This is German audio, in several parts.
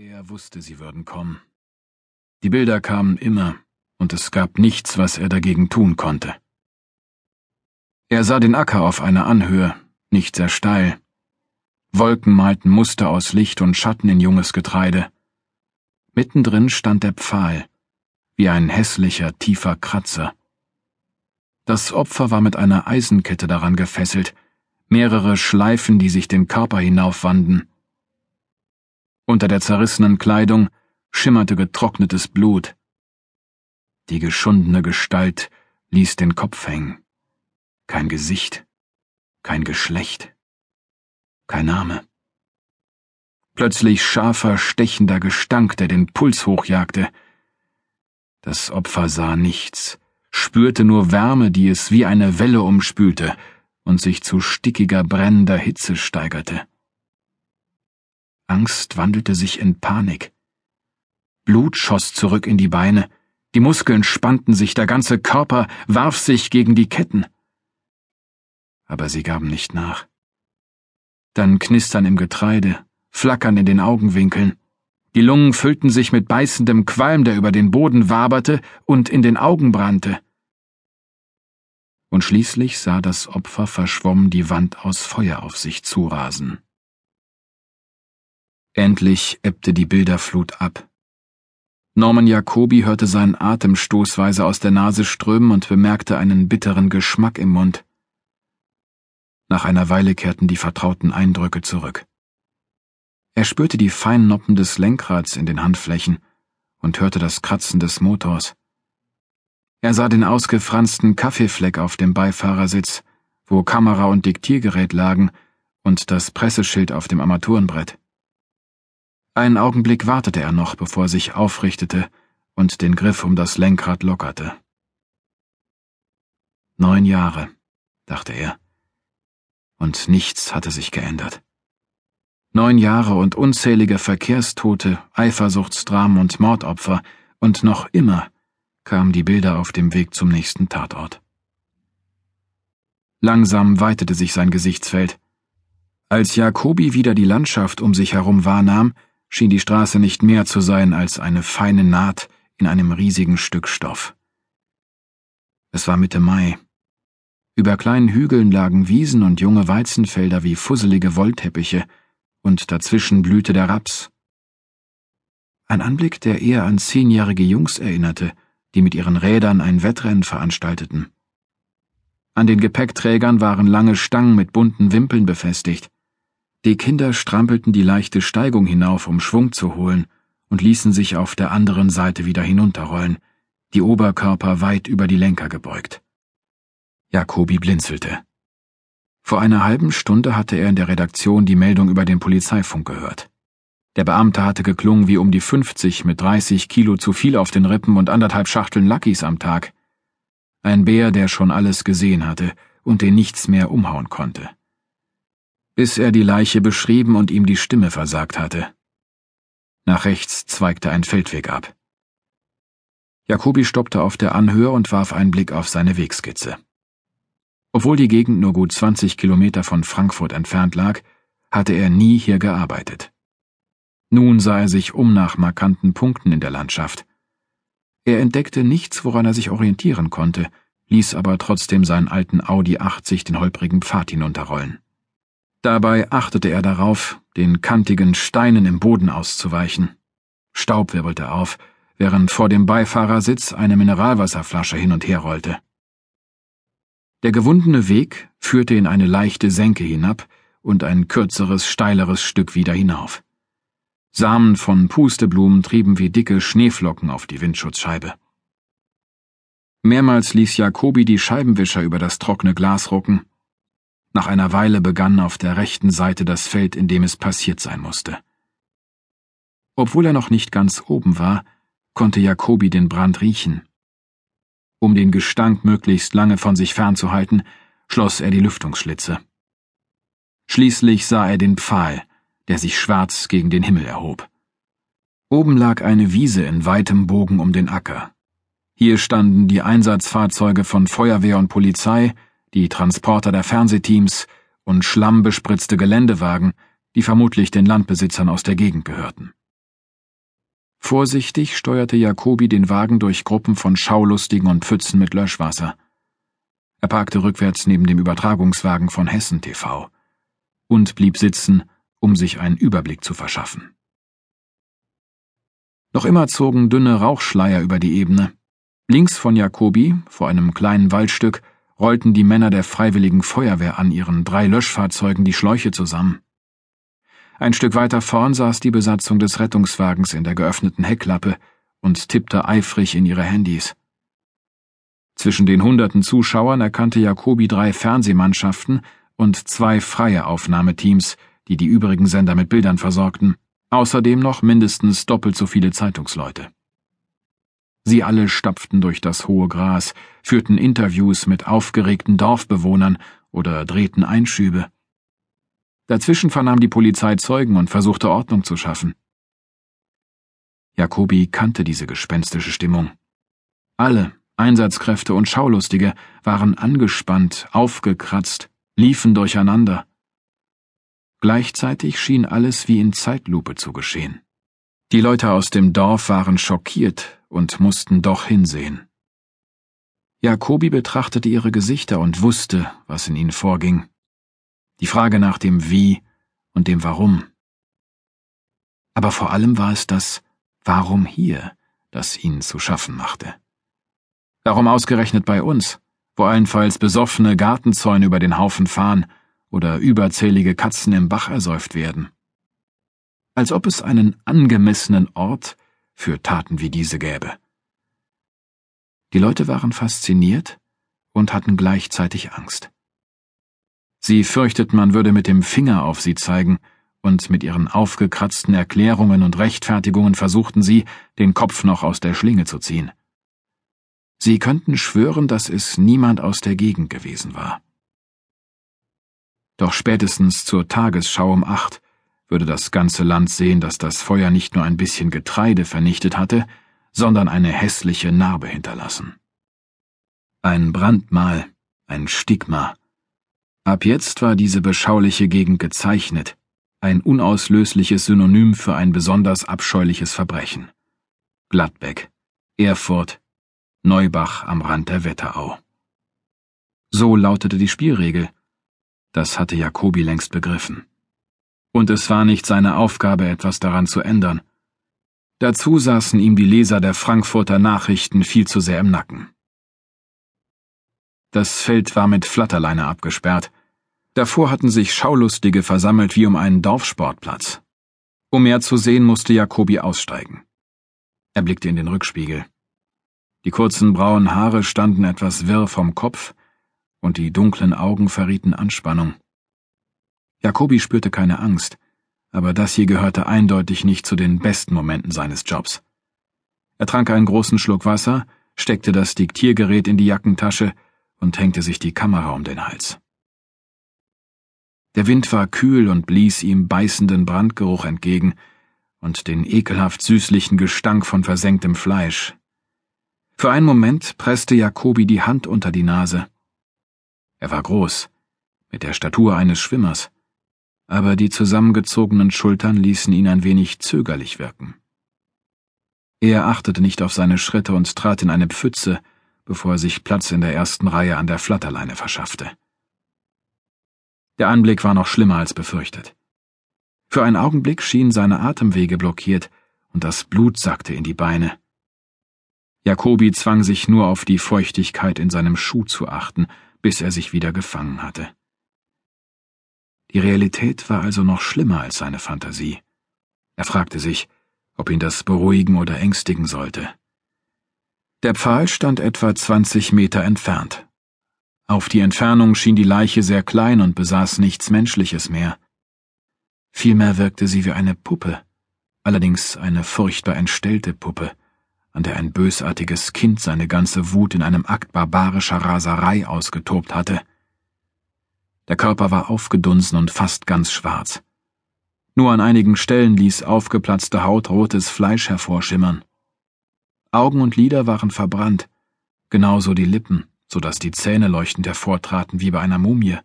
Er wusste, sie würden kommen. Die Bilder kamen immer, und es gab nichts, was er dagegen tun konnte. Er sah den Acker auf einer Anhöhe, nicht sehr steil. Wolken malten Muster aus Licht und Schatten in junges Getreide. Mittendrin stand der Pfahl, wie ein hässlicher, tiefer Kratzer. Das Opfer war mit einer Eisenkette daran gefesselt, mehrere Schleifen, die sich den Körper hinaufwanden. Unter der zerrissenen Kleidung schimmerte getrocknetes Blut. Die geschundene Gestalt ließ den Kopf hängen. Kein Gesicht, kein Geschlecht, kein Name. Plötzlich scharfer, stechender Gestank, der den Puls hochjagte. Das Opfer sah nichts, spürte nur Wärme, die es wie eine Welle umspülte und sich zu stickiger, brennender Hitze steigerte. Angst wandelte sich in Panik. Blut schoss zurück in die Beine, die Muskeln spannten sich, der ganze Körper warf sich gegen die Ketten. Aber sie gaben nicht nach. Dann Knistern im Getreide, Flackern in den Augenwinkeln. Die Lungen füllten sich mit beißendem Qualm, der über den Boden waberte und in den Augen brannte. Und schließlich sah das Opfer verschwommen die Wand aus Feuer auf sich zurasen. Endlich ebbte die Bilderflut ab. Norman Jacobi hörte seinen Atem stoßweise aus der Nase strömen und bemerkte einen bitteren Geschmack im Mund. Nach einer Weile kehrten die vertrauten Eindrücke zurück. Er spürte die feinen Noppen des Lenkrads in den Handflächen und hörte das Kratzen des Motors. Er sah den ausgefransten Kaffeefleck auf dem Beifahrersitz, wo Kamera und Diktiergerät lagen, und das Presseschild auf dem Armaturenbrett. Einen Augenblick wartete er noch, bevor er sich aufrichtete und den Griff um das Lenkrad lockerte. Neun Jahre, dachte er. Und nichts hatte sich geändert. Neun Jahre und unzählige Verkehrstote, Eifersuchtsdramen und Mordopfer, und noch immer kamen die Bilder auf dem Weg zum nächsten Tatort. Langsam weitete sich sein Gesichtsfeld. Als Jacobi wieder die Landschaft um sich herum wahrnahm, schien die Straße nicht mehr zu sein als eine feine Naht in einem riesigen Stück Stoff. Es war Mitte Mai. Über kleinen Hügeln lagen Wiesen und junge Weizenfelder wie fusselige Wollteppiche, und dazwischen blühte der Raps. Ein Anblick, der eher an zehnjährige Jungs erinnerte, die mit ihren Rädern ein Wettrennen veranstalteten. An den Gepäckträgern waren lange Stangen mit bunten Wimpeln befestigt. Die Kinder strampelten die leichte Steigung hinauf, um Schwung zu holen, und ließen sich auf der anderen Seite wieder hinunterrollen, die Oberkörper weit über die Lenker gebeugt. Jacobi blinzelte. Vor einer halben Stunde hatte er in der Redaktion die Meldung über den Polizeifunk gehört. Der Beamte hatte geklungen wie um die 50 mit 30 Kilo zu viel auf den Rippen und anderthalb Schachteln Luckys am Tag. Ein Bär, der schon alles gesehen hatte und den nichts mehr umhauen konnte bis er die Leiche beschrieben und ihm die Stimme versagt hatte. Nach rechts zweigte ein Feldweg ab. Jacobi stoppte auf der Anhöhe und warf einen Blick auf seine Wegskizze. Obwohl die Gegend nur gut 20 Kilometer von Frankfurt entfernt lag, hatte er nie hier gearbeitet. Nun sah er sich um nach markanten Punkten in der Landschaft. Er entdeckte nichts, woran er sich orientieren konnte, ließ aber trotzdem seinen alten Audi 80 den holprigen Pfad hinunterrollen. Dabei achtete er darauf, den kantigen Steinen im Boden auszuweichen. Staub wirbelte auf, während vor dem Beifahrersitz eine Mineralwasserflasche hin und her rollte. Der gewundene Weg führte in eine leichte Senke hinab und ein kürzeres, steileres Stück wieder hinauf. Samen von Pusteblumen trieben wie dicke Schneeflocken auf die Windschutzscheibe. Mehrmals ließ Jacobi die Scheibenwischer über das trockene Glas rucken, nach einer Weile begann auf der rechten Seite das Feld, in dem es passiert sein musste. Obwohl er noch nicht ganz oben war, konnte Jacobi den Brand riechen. Um den Gestank möglichst lange von sich fernzuhalten, schloss er die Lüftungsschlitze. Schließlich sah er den Pfahl, der sich schwarz gegen den Himmel erhob. Oben lag eine Wiese in weitem Bogen um den Acker. Hier standen die Einsatzfahrzeuge von Feuerwehr und Polizei, die Transporter der Fernsehteams und schlammbespritzte Geländewagen, die vermutlich den Landbesitzern aus der Gegend gehörten. Vorsichtig steuerte Jacobi den Wagen durch Gruppen von Schaulustigen und Pfützen mit Löschwasser. Er parkte rückwärts neben dem Übertragungswagen von Hessen TV und blieb sitzen, um sich einen Überblick zu verschaffen. Noch immer zogen dünne Rauchschleier über die Ebene. Links von Jacobi, vor einem kleinen Waldstück, rollten die Männer der Freiwilligen Feuerwehr an ihren drei Löschfahrzeugen die Schläuche zusammen. Ein Stück weiter vorn saß die Besatzung des Rettungswagens in der geöffneten Heckklappe und tippte eifrig in ihre Handys. Zwischen den hunderten Zuschauern erkannte Jacobi drei Fernsehmannschaften und zwei freie Aufnahmeteams, die die übrigen Sender mit Bildern versorgten, außerdem noch mindestens doppelt so viele Zeitungsleute. Sie alle stapften durch das hohe Gras, führten Interviews mit aufgeregten Dorfbewohnern oder drehten Einschübe. Dazwischen vernahm die Polizei Zeugen und versuchte Ordnung zu schaffen. Jacobi kannte diese gespenstische Stimmung. Alle, Einsatzkräfte und Schaulustige, waren angespannt, aufgekratzt, liefen durcheinander. Gleichzeitig schien alles wie in Zeitlupe zu geschehen. Die Leute aus dem Dorf waren schockiert und mussten doch hinsehen. Jacobi betrachtete ihre Gesichter und wusste, was in ihnen vorging die Frage nach dem Wie und dem Warum. Aber vor allem war es das Warum hier, das ihn zu schaffen machte. Darum ausgerechnet bei uns, wo allenfalls besoffene Gartenzäune über den Haufen fahren oder überzählige Katzen im Bach ersäuft werden. Als ob es einen angemessenen Ort für Taten wie diese gäbe. Die Leute waren fasziniert und hatten gleichzeitig Angst. Sie fürchteten, man würde mit dem Finger auf sie zeigen, und mit ihren aufgekratzten Erklärungen und Rechtfertigungen versuchten sie, den Kopf noch aus der Schlinge zu ziehen. Sie könnten schwören, dass es niemand aus der Gegend gewesen war. Doch spätestens zur Tagesschau um acht würde das ganze Land sehen, dass das Feuer nicht nur ein bisschen Getreide vernichtet hatte, sondern eine hässliche Narbe hinterlassen. Ein Brandmal, ein Stigma, Ab jetzt war diese beschauliche Gegend gezeichnet, ein unauslösliches Synonym für ein besonders abscheuliches Verbrechen. Gladbeck, Erfurt, Neubach am Rand der Wetterau. So lautete die Spielregel. Das hatte Jacobi längst begriffen. Und es war nicht seine Aufgabe, etwas daran zu ändern. Dazu saßen ihm die Leser der Frankfurter Nachrichten viel zu sehr im Nacken. Das Feld war mit Flatterleine abgesperrt, Davor hatten sich Schaulustige versammelt wie um einen Dorfsportplatz. Um mehr zu sehen, musste Jacobi aussteigen. Er blickte in den Rückspiegel. Die kurzen braunen Haare standen etwas wirr vom Kopf, und die dunklen Augen verrieten Anspannung. Jacobi spürte keine Angst, aber das hier gehörte eindeutig nicht zu den besten Momenten seines Jobs. Er trank einen großen Schluck Wasser, steckte das Diktiergerät in die Jackentasche und hängte sich die Kamera um den Hals. Der Wind war kühl und blies ihm beißenden Brandgeruch entgegen und den ekelhaft süßlichen Gestank von versenktem Fleisch. Für einen Moment presste Jacobi die Hand unter die Nase. Er war groß, mit der Statur eines Schwimmers, aber die zusammengezogenen Schultern ließen ihn ein wenig zögerlich wirken. Er achtete nicht auf seine Schritte und trat in eine Pfütze, bevor er sich Platz in der ersten Reihe an der Flatterleine verschaffte. Der Anblick war noch schlimmer als befürchtet. Für einen Augenblick schienen seine Atemwege blockiert und das Blut sackte in die Beine. Jacobi zwang sich nur auf die Feuchtigkeit in seinem Schuh zu achten, bis er sich wieder gefangen hatte. Die Realität war also noch schlimmer als seine Fantasie. Er fragte sich, ob ihn das beruhigen oder ängstigen sollte. Der Pfahl stand etwa zwanzig Meter entfernt. Auf die Entfernung schien die Leiche sehr klein und besaß nichts Menschliches mehr. Vielmehr wirkte sie wie eine Puppe, allerdings eine furchtbar entstellte Puppe, an der ein bösartiges Kind seine ganze Wut in einem Akt barbarischer Raserei ausgetobt hatte. Der Körper war aufgedunsen und fast ganz schwarz. Nur an einigen Stellen ließ aufgeplatzte Haut rotes Fleisch hervorschimmern. Augen und Lider waren verbrannt, genauso die Lippen so dass die Zähne leuchtend hervortraten wie bei einer Mumie.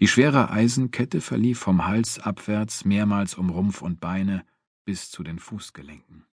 Die schwere Eisenkette verlief vom Hals abwärts mehrmals um Rumpf und Beine bis zu den Fußgelenken.